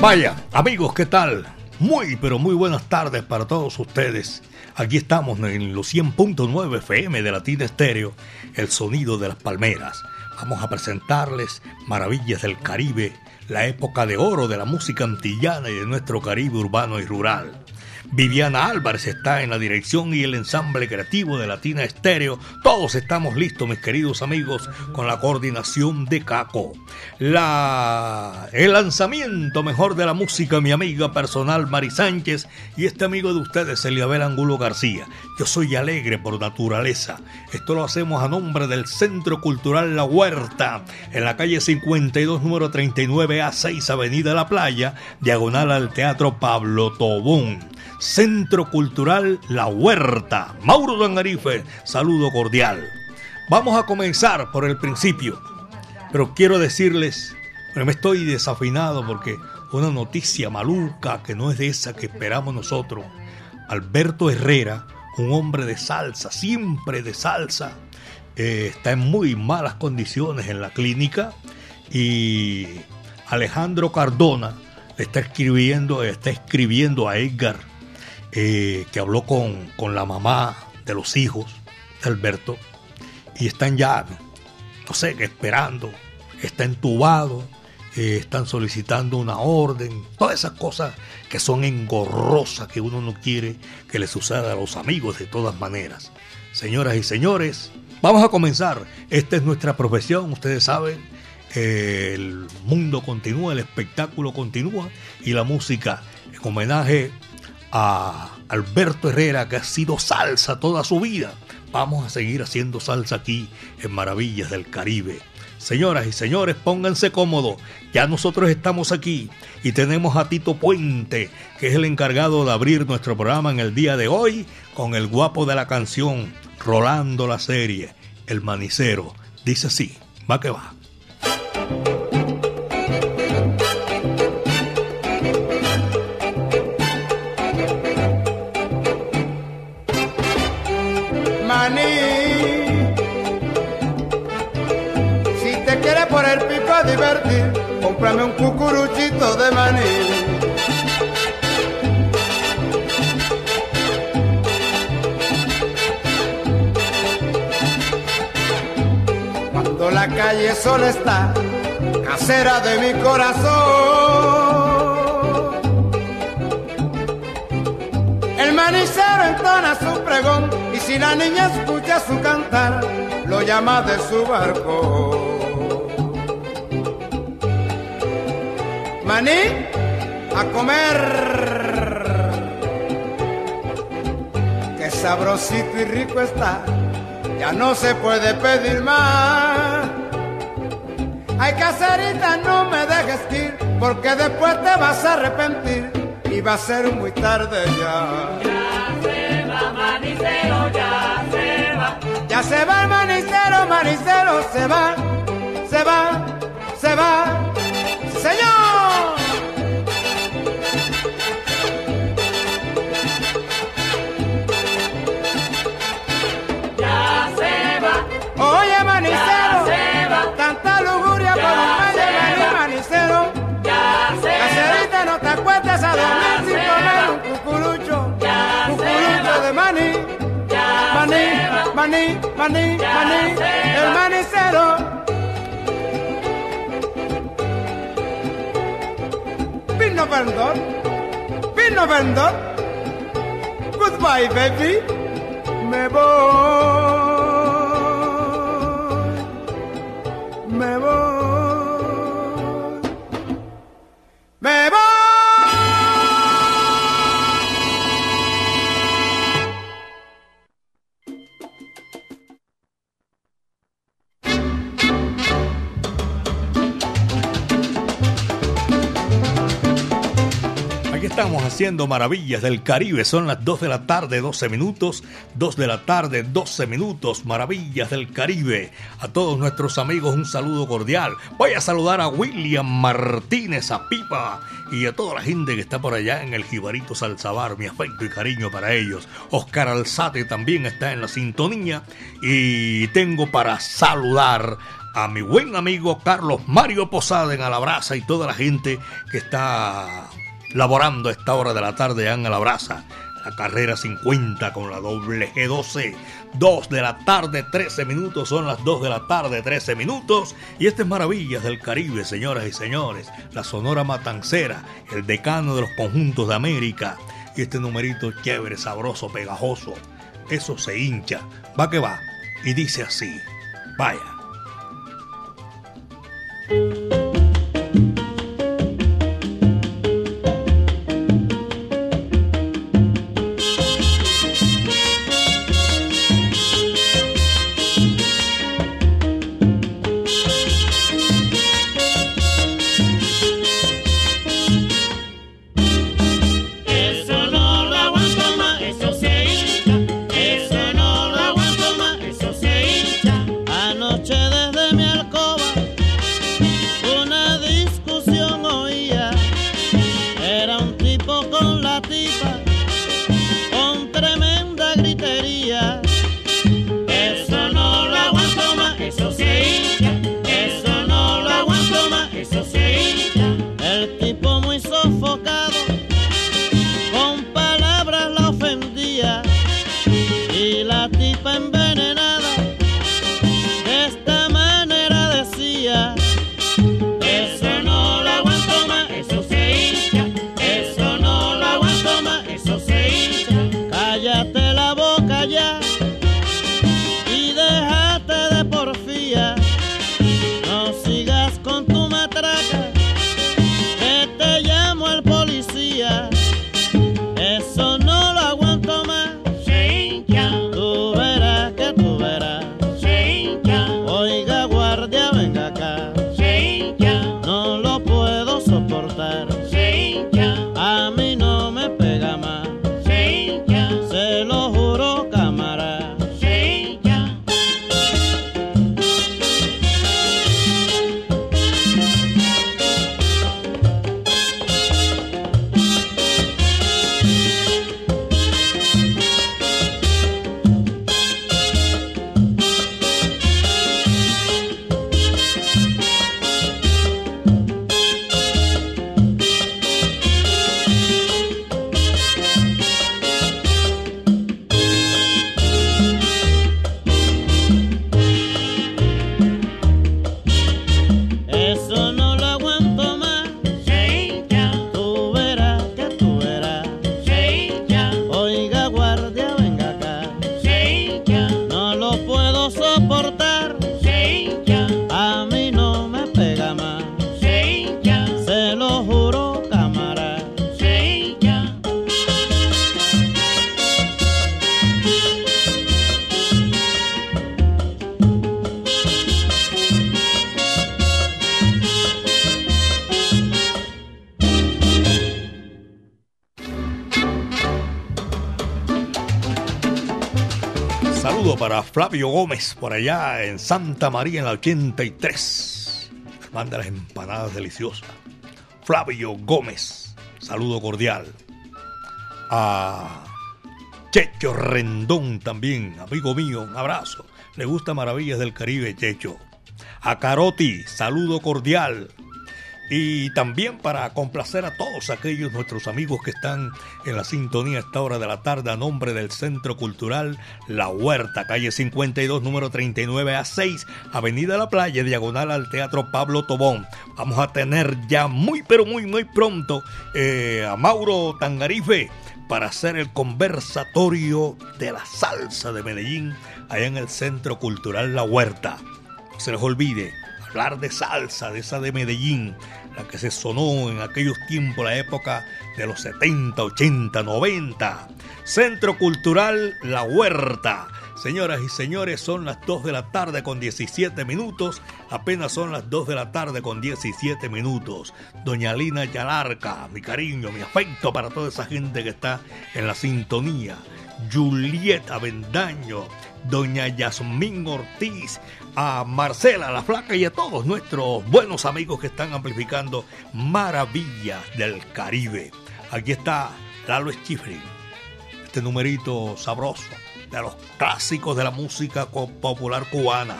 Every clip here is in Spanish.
Vaya, amigos, ¿qué tal? Muy, pero muy buenas tardes para todos ustedes. Aquí estamos en los 100.9 FM de Latina Estéreo, el sonido de las palmeras. Vamos a presentarles Maravillas del Caribe, la época de oro de la música antillana y de nuestro Caribe urbano y rural. Viviana Álvarez está en la dirección y el ensamble creativo de Latina Estéreo. Todos estamos listos, mis queridos amigos, con la coordinación de Caco. El lanzamiento mejor de la música, mi amiga personal Mari Sánchez y este amigo de ustedes, Eliabel Angulo García. Yo soy alegre por naturaleza. Esto lo hacemos a nombre del Centro Cultural La Huerta, en la calle 52, número 39 A6, Avenida La Playa, diagonal al Teatro Pablo Tobón. Centro Cultural La Huerta. Mauro Dangarife, saludo cordial. Vamos a comenzar por el principio, pero quiero decirles, me estoy desafinado porque una noticia maluca que no es de esa que esperamos nosotros. Alberto Herrera, un hombre de salsa, siempre de salsa, eh, está en muy malas condiciones en la clínica y Alejandro Cardona le está escribiendo, está escribiendo a Edgar eh, que habló con, con, la mamá de los hijos de Alberto y están ya, no sé, esperando, está entubado, eh, están solicitando una orden, todas esas cosas que son engorrosas que uno no quiere que le suceda a los amigos de todas maneras. Señoras y señores, vamos a comenzar. Esta es nuestra profesión, ustedes saben. el mundo continúa, el espectáculo continúa y la música en homenaje a Alberto Herrera, que ha sido salsa toda su vida. Vamos a seguir haciendo salsa aquí en Maravillas del Caribe. Señoras y señores, pónganse cómodos. Ya nosotros estamos aquí y tenemos a Tito Puente, que es el encargado de abrir nuestro programa en el día de hoy con el guapo de la canción, Rolando la serie, El Manicero. Dice así, va que va. Divertir, cómprame un cucuruchito de maní. Cuando la calle sola está, casera de mi corazón. El manicero entona su pregón y si la niña escucha su cantar, lo llama de su barco. A comer. Qué sabrosito y rico está, ya no se puede pedir más. Ay, caserita, no me dejes ir, porque después te vas a arrepentir y va a ser muy tarde ya. Ya se va, manicero, ya se va. Ya se va el manicero, manicero, se va, se va, se va. Señor. Maní, maní, El manicero. Pino vendor. Pino vendor. Goodbye, baby. Me voy. Estamos haciendo maravillas del Caribe. Son las 2 de la tarde, 12 minutos. 2 de la tarde, 12 minutos. Maravillas del Caribe. A todos nuestros amigos un saludo cordial. Voy a saludar a William Martínez, a Pipa y a toda la gente que está por allá en el Jibarito Salzabar. Mi afecto y cariño para ellos. Oscar Alzate también está en la sintonía. Y tengo para saludar a mi buen amigo Carlos Mario Posada en Alabraza y toda la gente que está laborando a esta hora de la tarde en la brasa. La carrera 50 con la doble G12. 2 de la tarde, 13 minutos. Son las 2 de la tarde, 13 minutos. Y estas es Maravillas del Caribe, señoras y señores. La Sonora Matancera, el decano de los conjuntos de América. Y este numerito chévere, sabroso, pegajoso. Eso se hincha. Va que va. Y dice así. Vaya. Flavio Gómez, por allá en Santa María en la 83. Manda las empanadas deliciosas. Flavio Gómez, saludo cordial. A Checho Rendón también, amigo mío, un abrazo. Le gusta Maravillas del Caribe, Checho. A Caroti, saludo cordial. Y también para complacer a todos aquellos nuestros amigos que están en la sintonía a esta hora de la tarde a nombre del Centro Cultural La Huerta, calle 52, número 39 a 6, Avenida La Playa, diagonal al Teatro Pablo Tobón. Vamos a tener ya muy pero muy muy pronto eh, a Mauro Tangarife para hacer el conversatorio de la salsa de Medellín allá en el Centro Cultural La Huerta. No se les olvide de salsa, de esa de Medellín, la que se sonó en aquellos tiempos, la época de los 70, 80, 90. Centro Cultural La Huerta, Señoras y señores, son las 2 de la tarde con 17 minutos. Apenas son las 2 de la tarde con 17 minutos. Doña Lina Yalarca, mi cariño, mi afecto para toda esa gente que está en la sintonía. Julieta Bendaño, Doña Yasmín Ortiz, a Marcela la Flaca y a todos nuestros buenos amigos que están amplificando Maravillas del Caribe. Aquí está Lalo Schifrin, este numerito sabroso de los clásicos de la música popular cubana,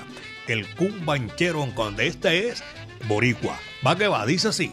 el cumbanchero donde este es Boricua. Va que va, dice así.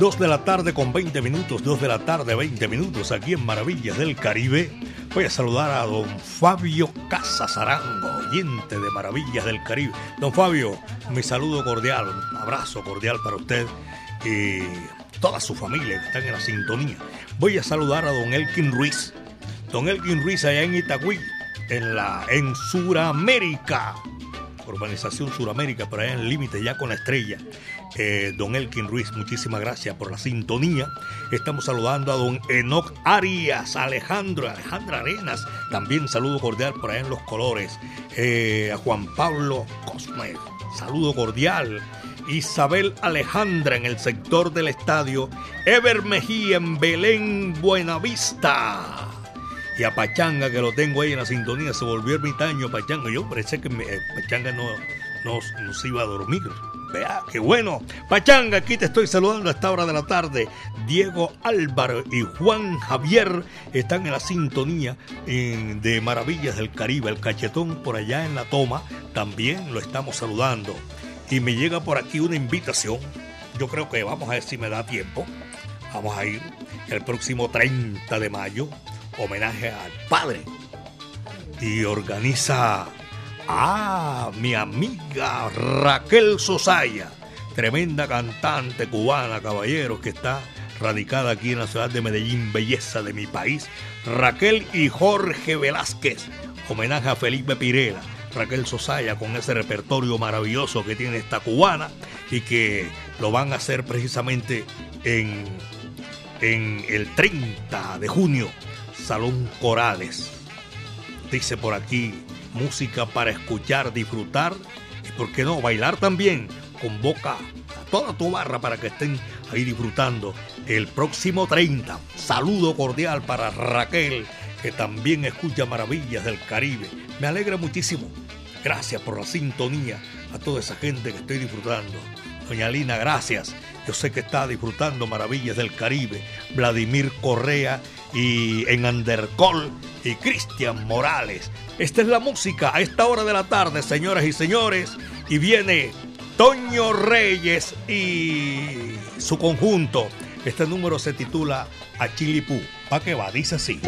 2 de la tarde con 20 minutos, 2 de la tarde 20 minutos aquí en Maravillas del Caribe. Voy a saludar a don Fabio Casasarango, oyente de Maravillas del Caribe. Don Fabio, mi saludo cordial, un abrazo cordial para usted y toda su familia que están en la sintonía. Voy a saludar a don Elkin Ruiz. Don Elkin Ruiz allá en Itagüí, en, la, en Suramérica. Urbanización Suramérica, por allá en el límite ya con la estrella. Eh, don Elkin Ruiz, muchísimas gracias por la sintonía. Estamos saludando a don Enoc Arias, Alejandro, Alejandra Arenas, también saludo cordial por allá en Los Colores. Eh, a Juan Pablo Cosme, saludo cordial. Isabel Alejandra en el sector del estadio, Ever Mejía en Belén, Buenavista. Y a Pachanga, que lo tengo ahí en la sintonía, se volvió ermitaño Pachanga. Yo parece que eh, Pachanga no, no, se iba a dormir. Vea, qué bueno. Pachanga, aquí te estoy saludando a esta hora de la tarde. Diego Álvaro y Juan Javier están en la sintonía de Maravillas del Caribe. El cachetón por allá en la toma también lo estamos saludando. Y me llega por aquí una invitación. Yo creo que vamos a ver si me da tiempo. Vamos a ir el próximo 30 de mayo. Homenaje al padre. Y organiza Ah, mi amiga Raquel Sosaya, tremenda cantante cubana, caballeros, que está radicada aquí en la ciudad de Medellín, belleza de mi país. Raquel y Jorge Velázquez, homenaje a Felipe Pirela. Raquel Sosaya con ese repertorio maravilloso que tiene esta cubana y que lo van a hacer precisamente en, en el 30 de junio, Salón Corales. Dice por aquí, música para escuchar, disfrutar y, ¿por qué no?, bailar también. Convoca a toda tu barra para que estén ahí disfrutando el próximo 30. Saludo cordial para Raquel, que también escucha Maravillas del Caribe. Me alegra muchísimo. Gracias por la sintonía a toda esa gente que estoy disfrutando. Doña Lina, gracias. Yo sé que está disfrutando Maravillas del Caribe. Vladimir Correa y en Andercol y Cristian Morales. Esta es la música a esta hora de la tarde, señoras y señores. Y viene Toño Reyes y su conjunto. Este número se titula Achilipú. ¿Pa' qué va? Dice así.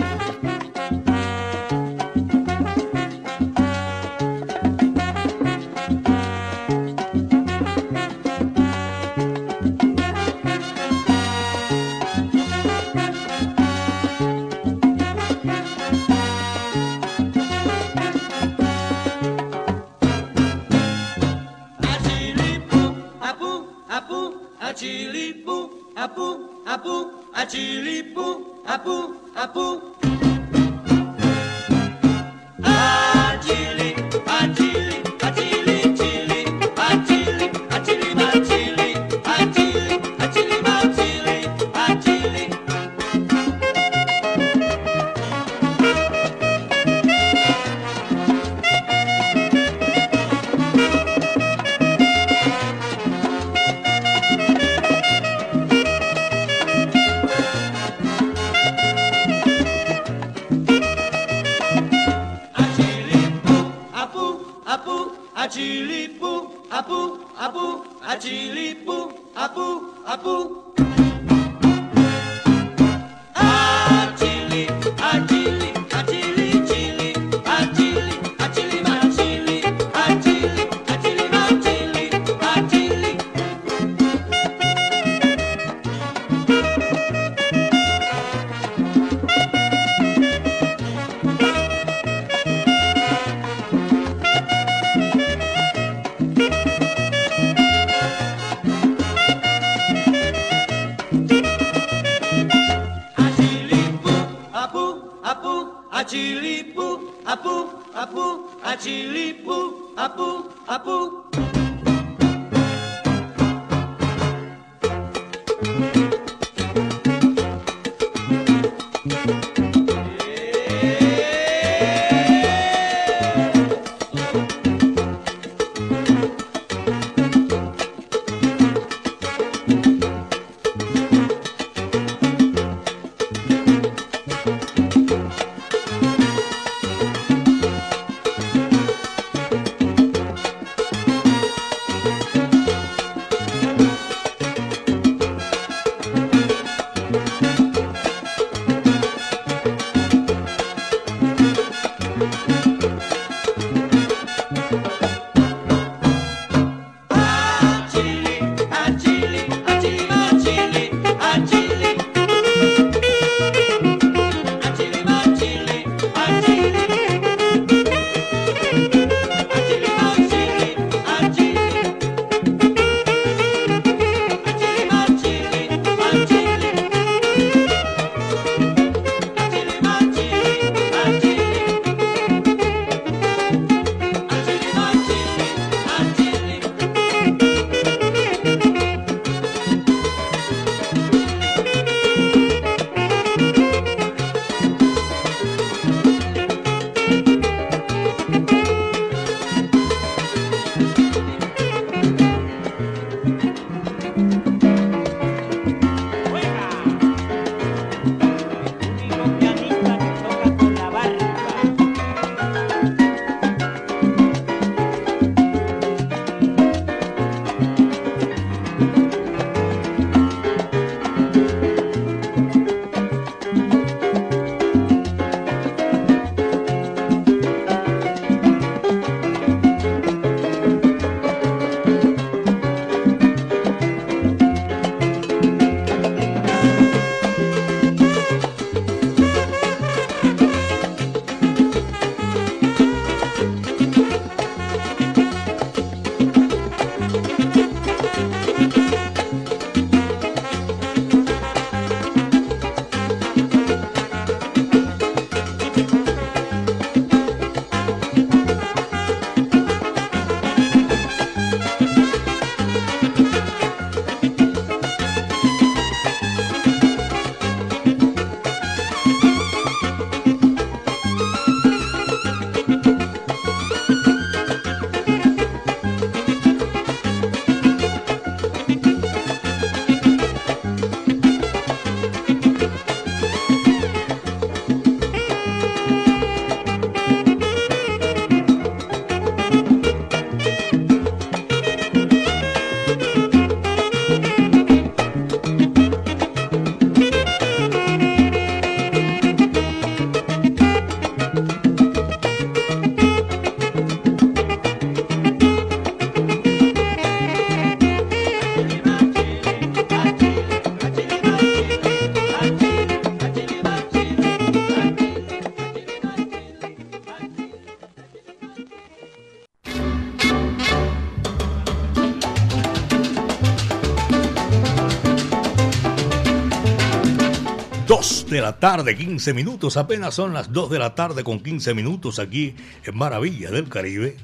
Tarde, 15 minutos. Apenas son las 2 de la tarde con 15 minutos aquí en Maravillas del Caribe.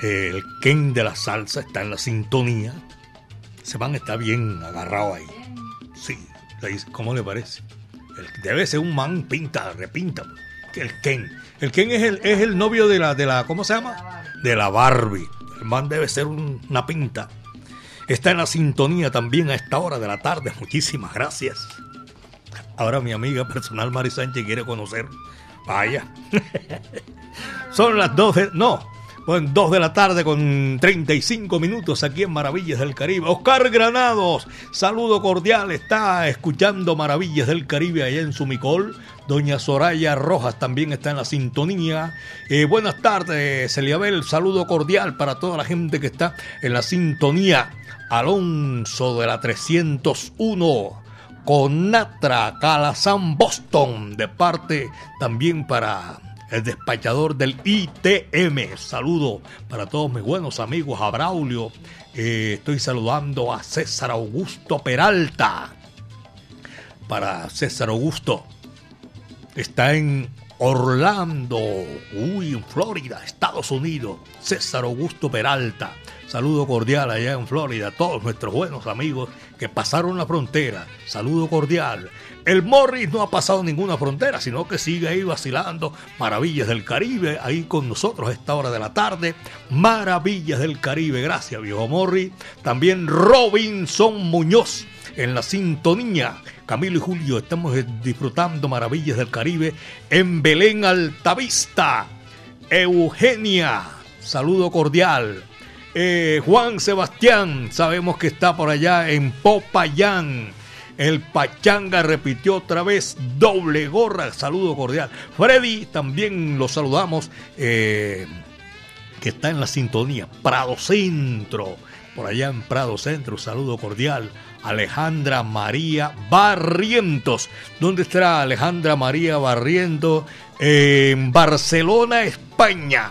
El Ken de la salsa está en la sintonía. Se van está bien agarrado ahí. Sí, ¿cómo le parece? debe ser un man pinta, repinta. El Ken. El Ken es el, es el novio de la, de la, ¿cómo se llama? De la Barbie. El man debe ser una pinta. Está en la sintonía también a esta hora de la tarde. Muchísimas gracias. Ahora mi amiga personal Mari Sánchez quiere conocer. Vaya. Son las 12. No. Bueno, 2 de la tarde con 35 minutos aquí en Maravillas del Caribe. Oscar Granados, saludo cordial. Está escuchando Maravillas del Caribe allá en Sumicol. Doña Soraya Rojas también está en la sintonía. Eh, buenas tardes, Celiabel. Saludo cordial para toda la gente que está en la sintonía. Alonso de la 301 Conatra, Calazán, Boston, de parte también para el despachador del ITM. Saludo para todos mis buenos amigos, a Braulio. Eh, estoy saludando a César Augusto Peralta. Para César Augusto. Está en Orlando, uy, en Florida, Estados Unidos. César Augusto Peralta. Saludo cordial allá en Florida a todos nuestros buenos amigos que pasaron la frontera. Saludo cordial. El Morris no ha pasado ninguna frontera, sino que sigue ahí vacilando. Maravillas del Caribe, ahí con nosotros a esta hora de la tarde. Maravillas del Caribe, gracias viejo Morris. También Robinson Muñoz en la sintonía. Camilo y Julio, estamos disfrutando Maravillas del Caribe en Belén Altavista. Eugenia, saludo cordial. Eh, Juan Sebastián, sabemos que está por allá en Popayán. El Pachanga repitió otra vez doble gorra. Saludo cordial. Freddy, también lo saludamos. Eh, que está en la sintonía. Prado Centro. Por allá en Prado Centro. Saludo cordial. Alejandra María Barrientos. ¿Dónde estará Alejandra María Barrientos? en Barcelona, España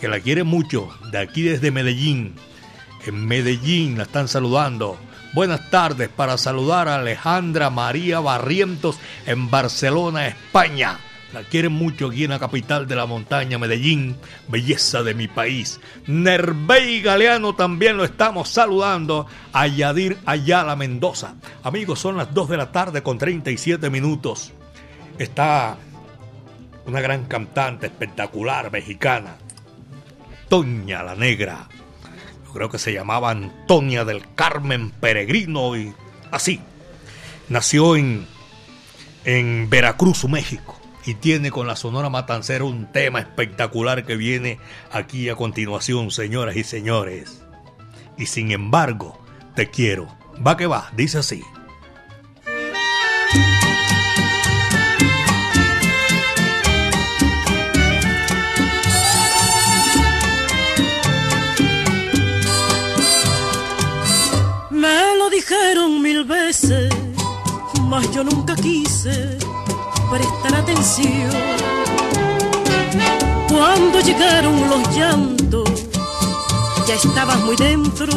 que la quiere mucho, de aquí desde Medellín. En Medellín la están saludando. Buenas tardes para saludar a Alejandra María Barrientos en Barcelona, España. La quieren mucho aquí en la capital de la montaña, Medellín, belleza de mi país. Nervey Galeano también lo estamos saludando. A Yadir Ayala Mendoza. Amigos, son las 2 de la tarde con 37 minutos. Está una gran cantante espectacular mexicana. Toña la Negra. Yo creo que se llamaba Antonia del Carmen Peregrino y así. Nació en, en Veracruz, México. Y tiene con la Sonora Matancera un tema espectacular que viene aquí a continuación, señoras y señores. Y sin embargo, te quiero. Va que va, dice así. Yo nunca quise prestar atención. Cuando llegaron los llantos, ya estabas muy dentro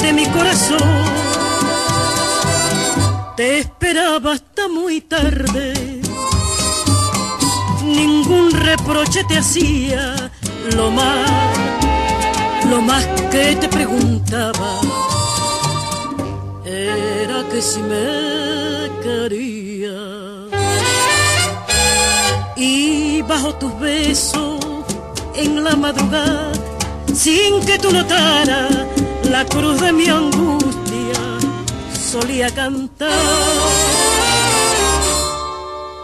de mi corazón. Te esperaba hasta muy tarde, ningún reproche te hacía, lo más, lo más que te preguntaba era que si me Y bajo tus besos en la madrugada, sin que tú notaras la cruz de mi angustia, solía cantar.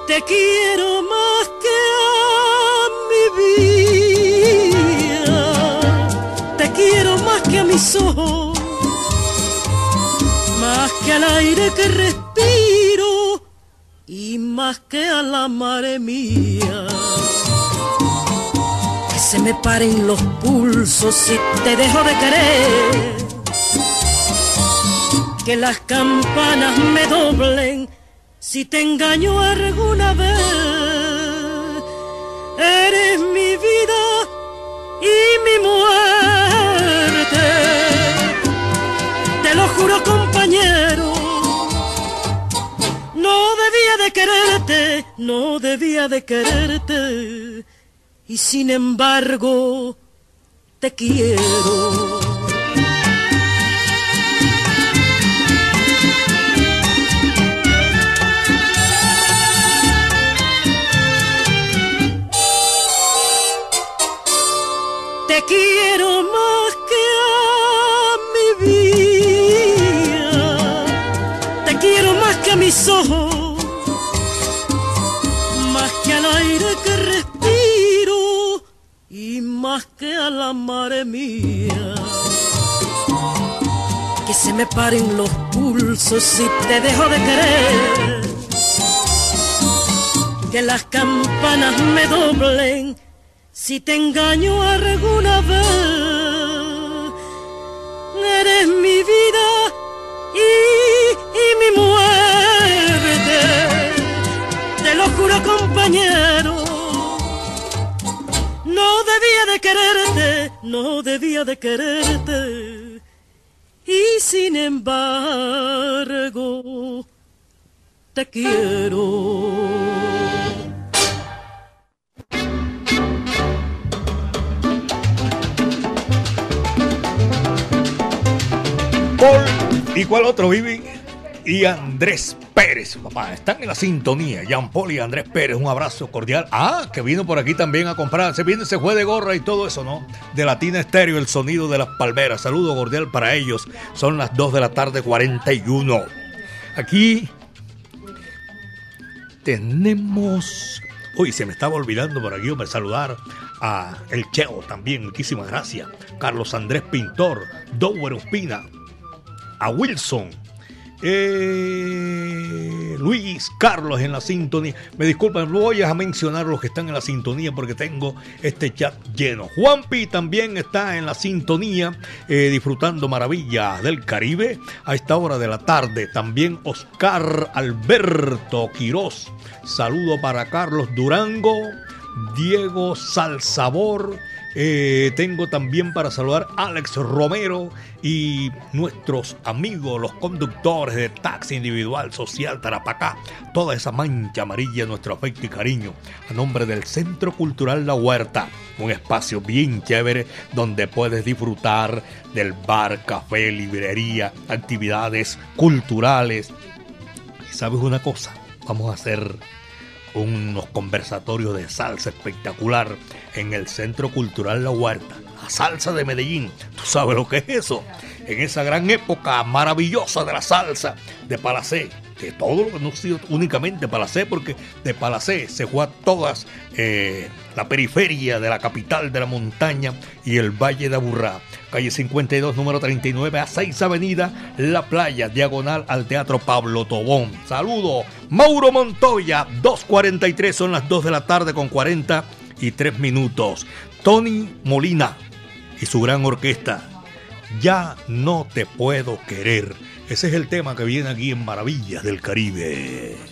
Te quiero más que a mi vida, te quiero más que a mis ojos más que al aire que respiro y más que a la madre mía. Que se me paren los pulsos si te dejo de querer. Que las campanas me doblen si te engaño alguna vez. Eres mi vida y mi muerte. Te lo juro con quererte, no debía de quererte, y sin embargo te quiero. Más que a la madre mía. Que se me paren los pulsos si te dejo de querer, que las campanas me doblen si te engaño alguna vez, eres mi vida y, y mi muerte. Te lo juro, compañero. Debía de quererte, no debía de quererte. Y sin embargo, te quiero. ¿Y cuál otro, Vivi? Y Andrés Pérez, papá. Están en la sintonía. Jean Paul y Andrés Pérez, un abrazo cordial. Ah, que vino por aquí también a comprar. Se viene ese juez de gorra y todo eso, ¿no? De Latina Estéreo, el sonido de las palmeras. Saludo cordial para ellos. Son las 2 de la tarde, 41. Aquí tenemos. Uy, se me estaba olvidando por aquí para saludar a El Cheo también. Muchísimas gracias. Carlos Andrés Pintor, Dower Ospina a Wilson. Eh, Luis Carlos en la sintonía. Me disculpan, voy a mencionar los que están en la sintonía porque tengo este chat lleno. Juanpi también está en la sintonía, eh, disfrutando maravillas del Caribe a esta hora de la tarde. También Oscar Alberto Quirós. Saludo para Carlos Durango, Diego Salsabor. Eh, tengo también para saludar a Alex Romero y nuestros amigos, los conductores de taxi individual, social, Tarapacá, toda esa mancha amarilla, nuestro afecto y cariño, a nombre del Centro Cultural La Huerta, un espacio bien chévere donde puedes disfrutar del bar, café, librería, actividades culturales. Y sabes una cosa, vamos a hacer unos conversatorios de salsa espectacular en el Centro Cultural La Huerta. La salsa de Medellín, ¿tú sabes lo que es eso? En esa gran época maravillosa de la salsa de Palacé, todo lo que no ha sido únicamente Palacé, porque de Palacé se fue a todas eh, la periferia de la capital de la montaña y el Valle de Aburrá. Calle 52, número 39, a 6 Avenida, La Playa, diagonal al Teatro Pablo Tobón. Saludo, Mauro Montoya, 2.43, son las 2 de la tarde con 43 minutos. Tony Molina y su gran orquesta, Ya no te puedo querer. Ese es el tema que viene aquí en Maravillas del Caribe.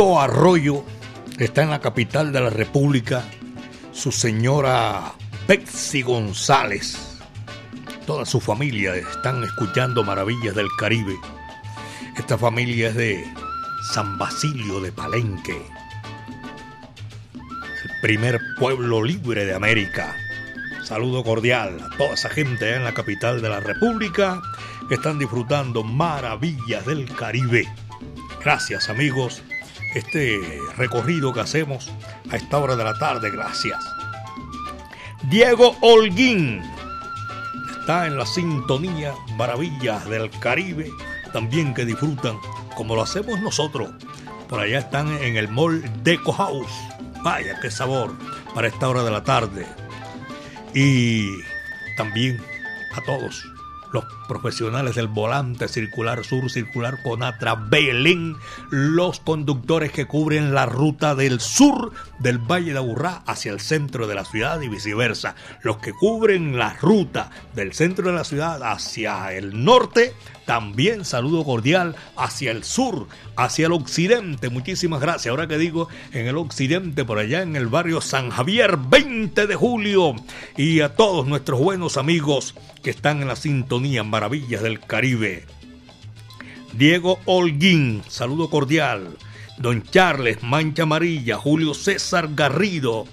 Arroyo está en la capital de la República. Su señora Betsy González. Toda su familia están escuchando Maravillas del Caribe. Esta familia es de San Basilio de Palenque, el primer pueblo libre de América. Saludo cordial a toda esa gente en la capital de la República que están disfrutando Maravillas del Caribe. Gracias amigos, este recorrido que hacemos a esta hora de la tarde, gracias. Diego Holguín está en la sintonía Maravillas del Caribe, también que disfrutan como lo hacemos nosotros. Por allá están en el Mall Deco House. Vaya, qué sabor para esta hora de la tarde. Y también a todos los profesionales del volante circular sur, circular Conatra, Belén, los conductores que cubren la ruta del sur del Valle de Aburrá hacia el centro de la ciudad y viceversa, los que cubren la ruta del centro de la ciudad hacia el norte también saludo cordial hacia el sur, hacia el occidente. Muchísimas gracias. Ahora que digo en el occidente, por allá en el barrio San Javier, 20 de julio. Y a todos nuestros buenos amigos que están en la sintonía Maravillas del Caribe. Diego Holguín, saludo cordial. Don Charles Mancha Amarilla, Julio César Garrido.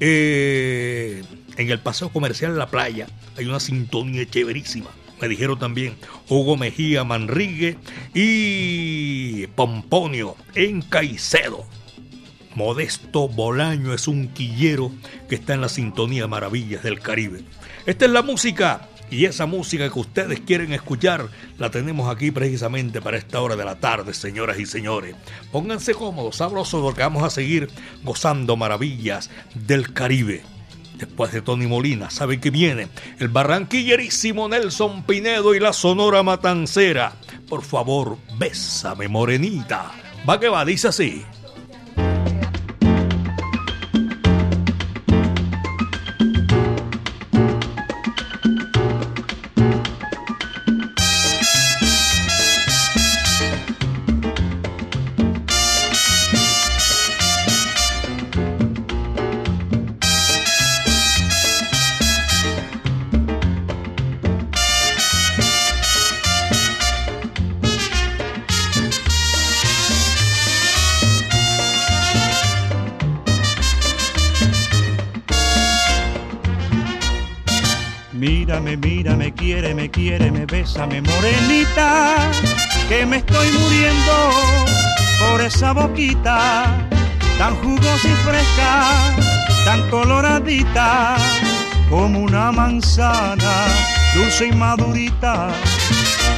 Eh, en el paseo comercial La Playa hay una sintonía chéverísima me dijeron también Hugo Mejía Manrigue y Pomponio en Caicedo. Modesto Bolaño es un quillero que está en la sintonía Maravillas del Caribe. Esta es la música y esa música que ustedes quieren escuchar la tenemos aquí precisamente para esta hora de la tarde, señoras y señores. Pónganse cómodos, sabrosos, porque vamos a seguir gozando maravillas del Caribe. Después de Tony Molina, saben que viene el barranquillerísimo Nelson Pinedo y la Sonora Matancera. Por favor, bésame, morenita. Va que va, dice así. Bésame morenita, que me estoy muriendo por esa boquita, tan jugosa y fresca, tan coloradita, como una manzana, dulce y madurita.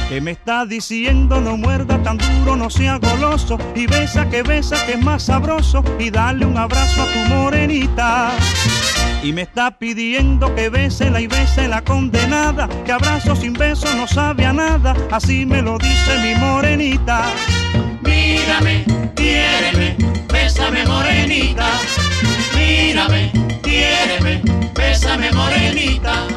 Que me está diciendo no muerda tan duro, no sea goloso y besa que besa que es más sabroso y dale un abrazo a tu morenita y me está pidiendo que bésela y bese la condenada, que abrazo sin beso no sabe a nada, así me lo dice mi morenita. Mírame, quiéreme, bésame morenita. Mírame, quiéreme, bésame morenita.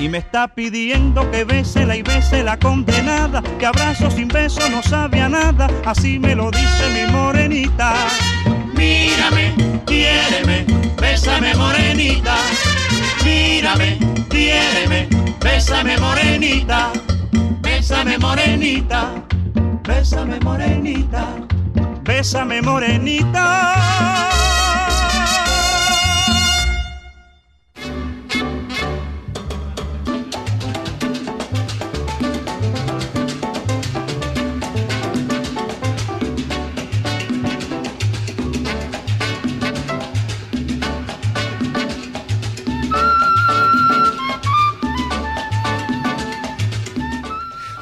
y me está pidiendo que bésela y bese la condenada, que abrazo sin beso no sabe a nada, así me lo dice mi morenita. Mírame, quiéreme, bésame morenita. Mírame, quiéreme, bésame morenita. Bésame morenita, bésame morenita. Bésame morenita.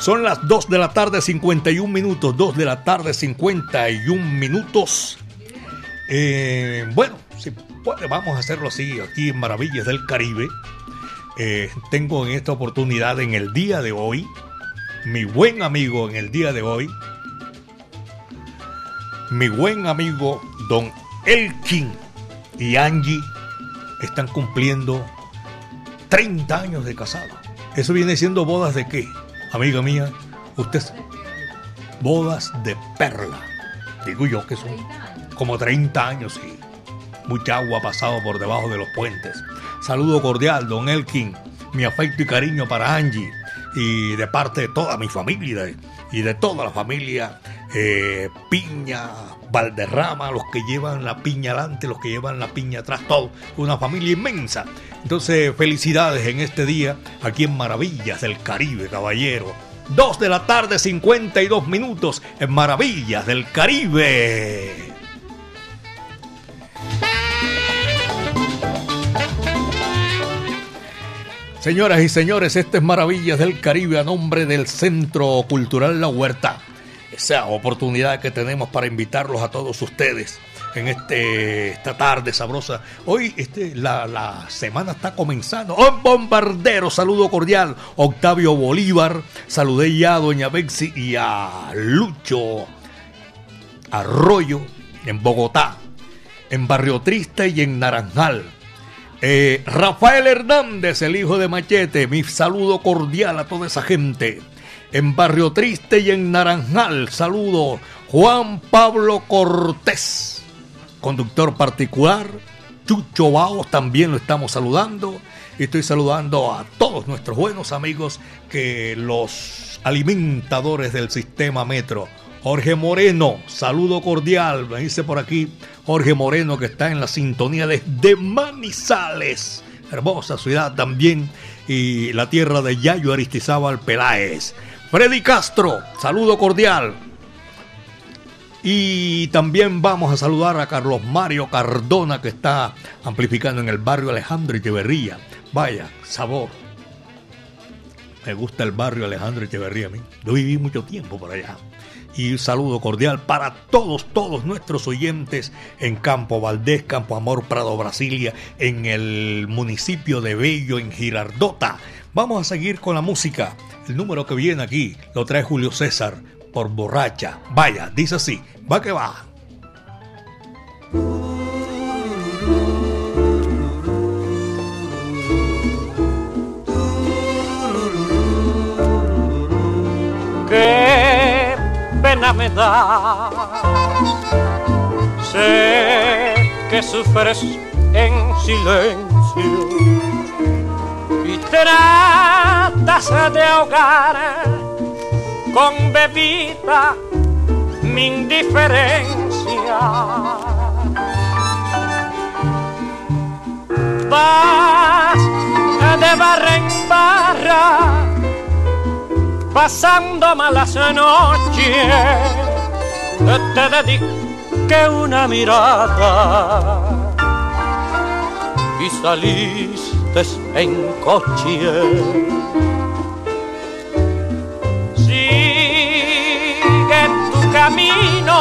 Son las 2 de la tarde 51 minutos, 2 de la tarde 51 minutos. Eh, bueno, si puede, vamos a hacerlo así aquí en Maravillas del Caribe. Eh, tengo en esta oportunidad en el día de hoy, mi buen amigo en el día de hoy, mi buen amigo Don Elkin y Angie están cumpliendo 30 años de casado. Eso viene siendo bodas de qué? Amiga mía, usted bodas de perla. Digo yo que son como 30 años y mucha agua ha pasado por debajo de los puentes. Saludo cordial, don Elkin, mi afecto y cariño para Angie y de parte de toda mi familia y de toda la familia eh, Piña, Valderrama, los que llevan la piña adelante, los que llevan la piña atrás, todo, una familia inmensa. Entonces, felicidades en este día aquí en Maravillas del Caribe, caballero. Dos de la tarde, 52 minutos en Maravillas del Caribe. Señoras y señores, este es Maravillas del Caribe a nombre del Centro Cultural La Huerta esa oportunidad que tenemos para invitarlos a todos ustedes en este, esta tarde sabrosa. Hoy este, la, semana está comenzando. ¡Oh, bombardero! Saludo cordial. Octavio Bolívar. Saludé ya a Doña Bexi y a Lucho Arroyo en Bogotá, en Barrio Triste y en Naranjal. Eh, Rafael Hernández, el hijo de Machete, mi saludo cordial a toda esa gente en Barrio Triste y en Naranjal. Saludo Juan Pablo Cortés, conductor particular. Chucho Baos también lo estamos saludando. Y estoy saludando a todos nuestros buenos amigos que los alimentadores del sistema metro. Jorge Moreno, saludo cordial, me dice por aquí Jorge Moreno que está en la sintonía de, de Manizales, hermosa ciudad también, y la tierra de Yayo Aristizábal Peláez. Freddy Castro, saludo cordial. Y también vamos a saludar a Carlos Mario Cardona que está amplificando en el barrio Alejandro Echeverría. Vaya, sabor. Me gusta el barrio Alejandro Echeverría a mí. Yo viví mucho tiempo por allá. Y saludo cordial para todos, todos nuestros oyentes en Campo Valdés, Campo Amor, Prado, Brasilia, en el municipio de Bello, en Girardota. Vamos a seguir con la música. El número que viene aquí lo trae Julio César por borracha. Vaya, dice así, va que va. Qué pena me da. Sé que sufres en silencio tratas de ahogar con bebida mi indiferencia. Vas de barra en barra, pasando malas noches, te dediqué una mirada y salís en coche. Sigue tu camino,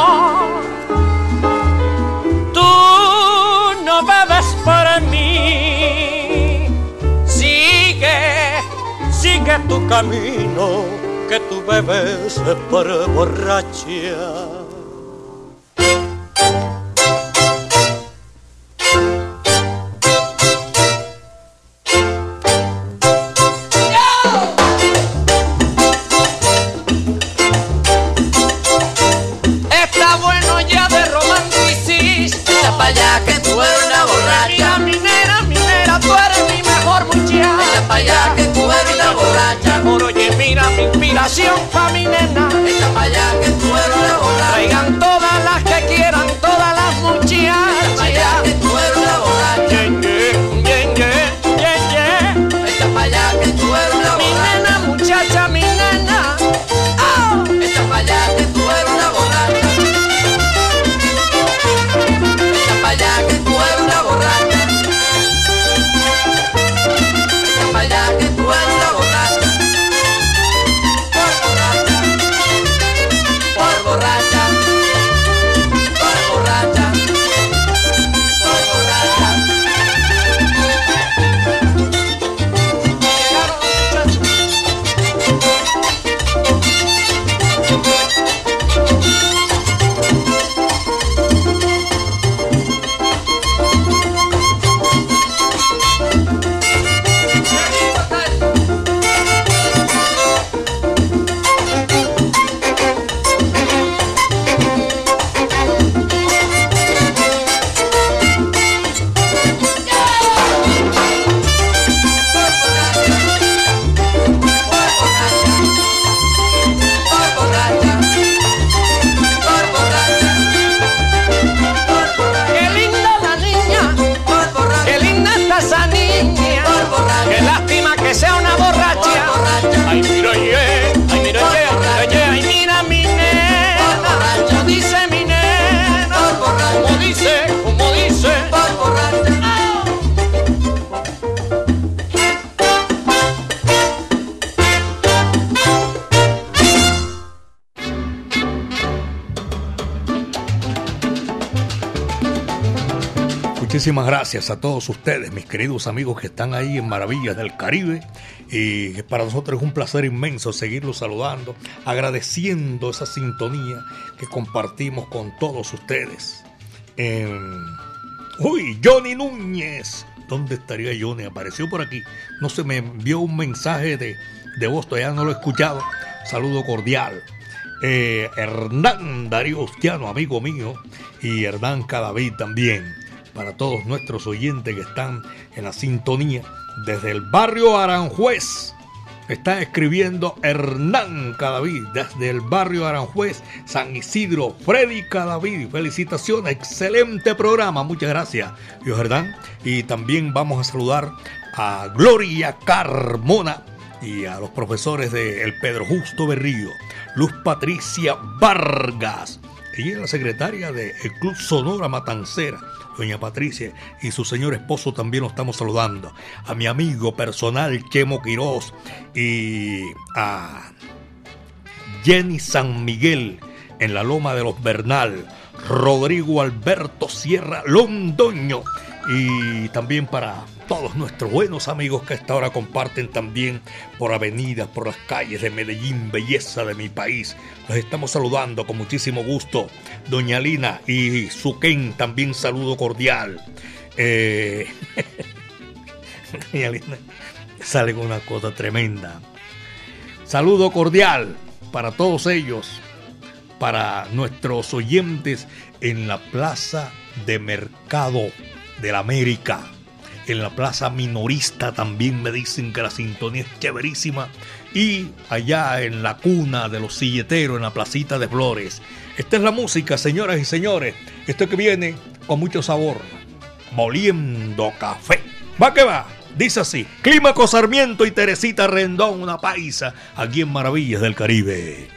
tú no bebes por mí. Sigue, sigue tu camino, que tú bebes por borracha. Gracias a todos ustedes, mis queridos amigos que están ahí en Maravillas del Caribe. Y para nosotros es un placer inmenso seguirlos saludando, agradeciendo esa sintonía que compartimos con todos ustedes. Uy, Johnny Núñez. ¿Dónde estaría Johnny? Apareció por aquí. No se me envió un mensaje de, de voz, todavía no lo he escuchado. Saludo cordial. Eh, Hernán Darío Ustiano, amigo mío, y Hernán Cadavid también para todos nuestros oyentes que están en la sintonía desde el barrio Aranjuez. Está escribiendo Hernán Cadavid desde el barrio Aranjuez, San Isidro, Freddy Cadavid. Felicitaciones, excelente programa, muchas gracias, yo Hernán. Y también vamos a saludar a Gloria Carmona y a los profesores de El Pedro Justo Berrío, Luz Patricia Vargas. Ella es la secretaria del Club Sonora Matancera doña Patricia y su señor esposo también lo estamos saludando. A mi amigo personal Chemo Quirós y a Jenny San Miguel en la Loma de los Bernal, Rodrigo Alberto Sierra Londoño y también para todos nuestros buenos amigos que hasta ahora comparten también por avenidas, por las calles de Medellín, belleza de mi país. Los estamos saludando con muchísimo gusto. Doña Lina y Suquén, también saludo cordial. Eh, Doña Lina sale con una cosa tremenda. Saludo cordial para todos ellos, para nuestros oyentes en la Plaza de Mercado de la América en la plaza minorista también me dicen que la sintonía es chéverísima. Y allá en la cuna de los silleteros, en la placita de flores. Esta es la música, señoras y señores. Esto que viene con mucho sabor. Moliendo café. Va que va. Dice así, Clímaco Sarmiento y Teresita Rendón, una paisa, aquí en Maravillas del Caribe.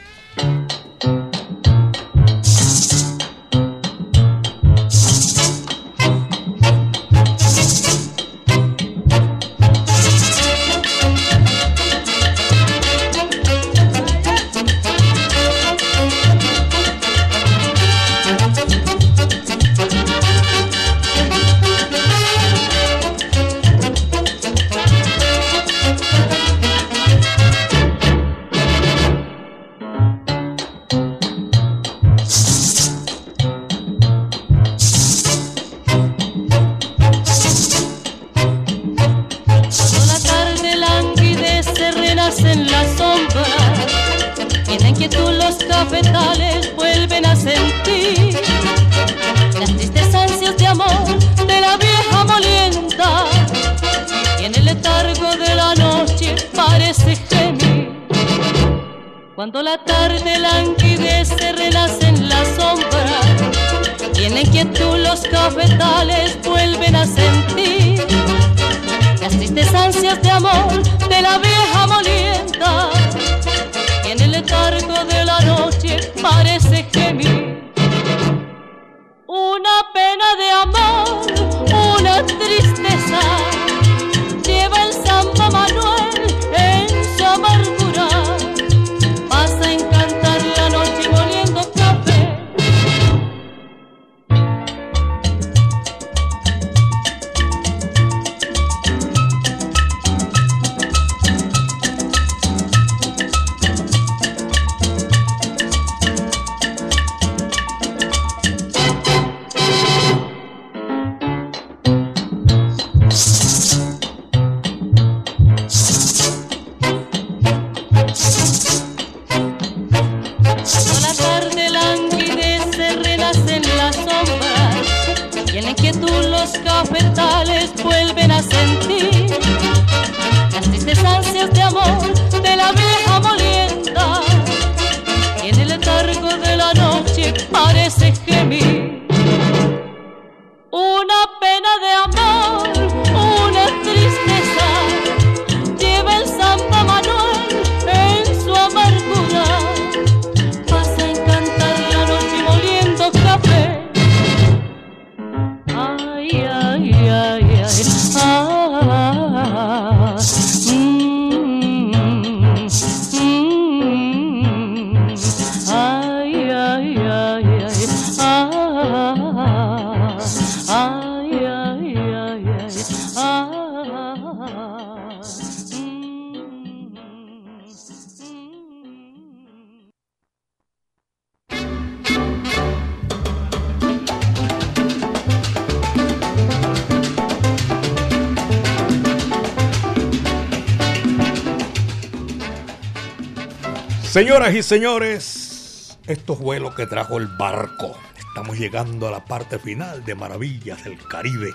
Señoras y señores, esto fue lo que trajo el barco. Estamos llegando a la parte final de Maravillas del Caribe.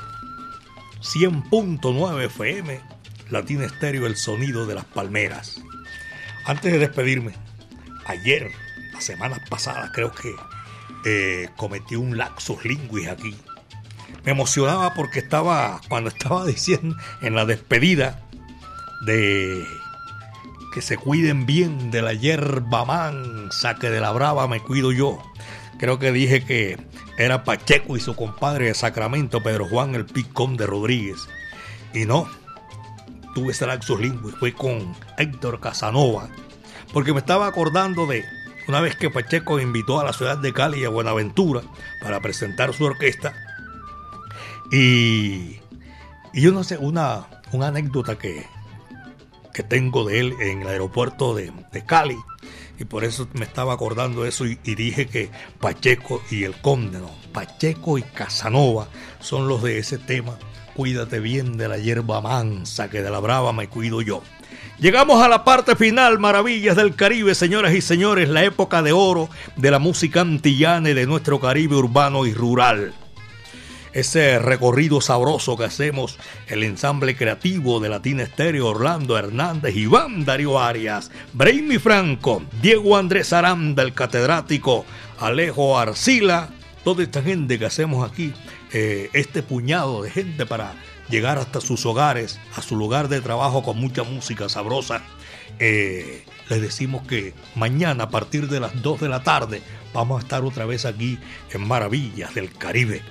100.9 FM, Latina Estéreo, el sonido de las palmeras. Antes de despedirme, ayer, las semanas pasadas, creo que eh, cometí un laxus linguis aquí. Me emocionaba porque estaba, cuando estaba diciendo en la despedida de que se cuiden bien de la hierba mansa, que de la brava me cuido yo. Creo que dije que era Pacheco y su compadre de Sacramento, Pedro Juan el Picón de Rodríguez. Y no, tuve ese laxus linguis, fue con Héctor Casanova, porque me estaba acordando de una vez que Pacheco invitó a la ciudad de Cali a Buenaventura para presentar su orquesta. Y, y yo no sé, una, una anécdota que, que tengo de él en el aeropuerto de, Cali. Y por eso me estaba acordando eso y, y, dije que Pacheco y el Conde, no, Pacheco y Casanova son los de ese tema. Cuídate bien de la hierba mansa, que de la brava me cuido yo. Llegamos a la parte final, maravillas del Caribe, señoras y señores, la época de oro de la música antillana y de nuestro Caribe urbano y rural. Ese recorrido sabroso que hacemos, el ensamble creativo de Latina Estéreo, Orlando Hernández, Iván Darío Arias, Brainy Franco, Diego Andrés Aranda, el catedrático, Alejo Arcila, toda esta gente que hacemos aquí, eh, este puñado de gente para llegar hasta sus hogares, a su lugar de trabajo con mucha música sabrosa. Eh, les decimos que mañana a partir de las 2 de la tarde vamos a estar otra vez aquí en Maravillas del Caribe.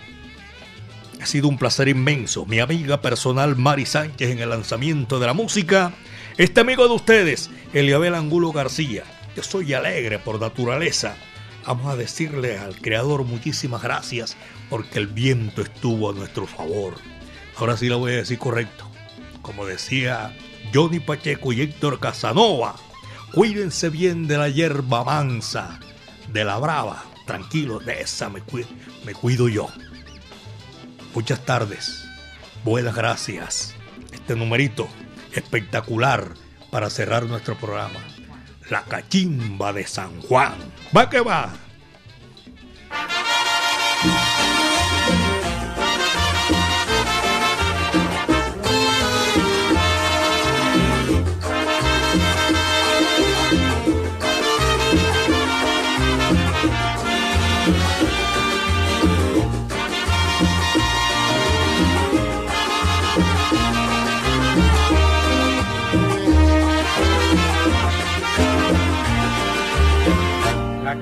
Ha sido un placer inmenso. Mi amiga personal Mari Sánchez en el lanzamiento de la música. Este amigo de ustedes, Eliabel Angulo García. Yo soy alegre por naturaleza. Vamos a decirle al Creador muchísimas gracias porque el viento estuvo a nuestro favor. Ahora sí la voy a decir correcto. Como decía Johnny Pacheco y Héctor Casanova, cuídense bien de la hierba mansa, de la brava. Tranquilos, de esa me cuido yo. Muchas tardes. Buenas gracias. Este numerito espectacular para cerrar nuestro programa. La cachimba de San Juan. Va que va.